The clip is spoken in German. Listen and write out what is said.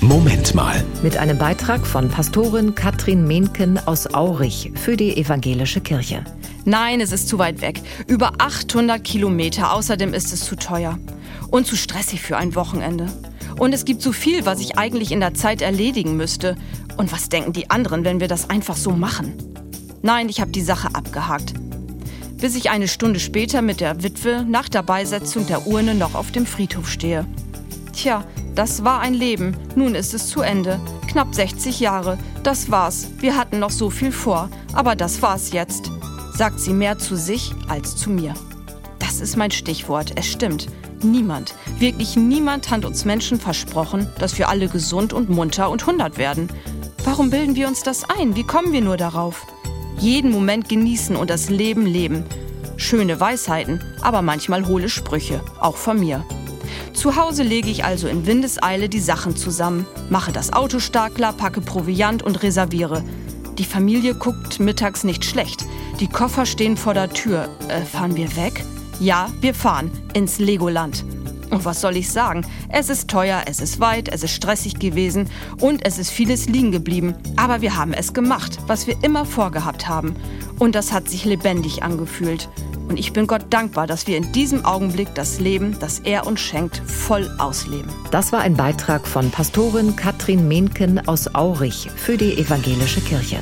Moment mal. Mit einem Beitrag von Pastorin Katrin Mehnken aus Aurich für die Evangelische Kirche. Nein, es ist zu weit weg. Über 800 Kilometer. Außerdem ist es zu teuer. Und zu stressig für ein Wochenende. Und es gibt zu viel, was ich eigentlich in der Zeit erledigen müsste. Und was denken die anderen, wenn wir das einfach so machen? Nein, ich habe die Sache abgehakt. Bis ich eine Stunde später mit der Witwe nach der Beisetzung der Urne noch auf dem Friedhof stehe. Tja, das war ein Leben. Nun ist es zu Ende. Knapp 60 Jahre. Das war's. Wir hatten noch so viel vor. Aber das war's jetzt. Sagt sie mehr zu sich als zu mir. Das ist mein Stichwort. Es stimmt. Niemand, wirklich niemand hat uns Menschen versprochen, dass wir alle gesund und munter und hundert werden. Warum bilden wir uns das ein? Wie kommen wir nur darauf? Jeden Moment genießen und das Leben leben. Schöne Weisheiten, aber manchmal hohle Sprüche, auch von mir. Zu Hause lege ich also in Windeseile die Sachen zusammen, mache das Auto starkler, packe Proviant und reserviere. Die Familie guckt mittags nicht schlecht. Die Koffer stehen vor der Tür. Äh, fahren wir weg? Ja, wir fahren ins Legoland. Und was soll ich sagen? Es ist teuer, es ist weit, es ist stressig gewesen und es ist vieles liegen geblieben. Aber wir haben es gemacht, was wir immer vorgehabt haben. Und das hat sich lebendig angefühlt. Und ich bin Gott dankbar, dass wir in diesem Augenblick das Leben, das er uns schenkt, voll ausleben. Das war ein Beitrag von Pastorin Katrin Mehnken aus Aurich für die Evangelische Kirche.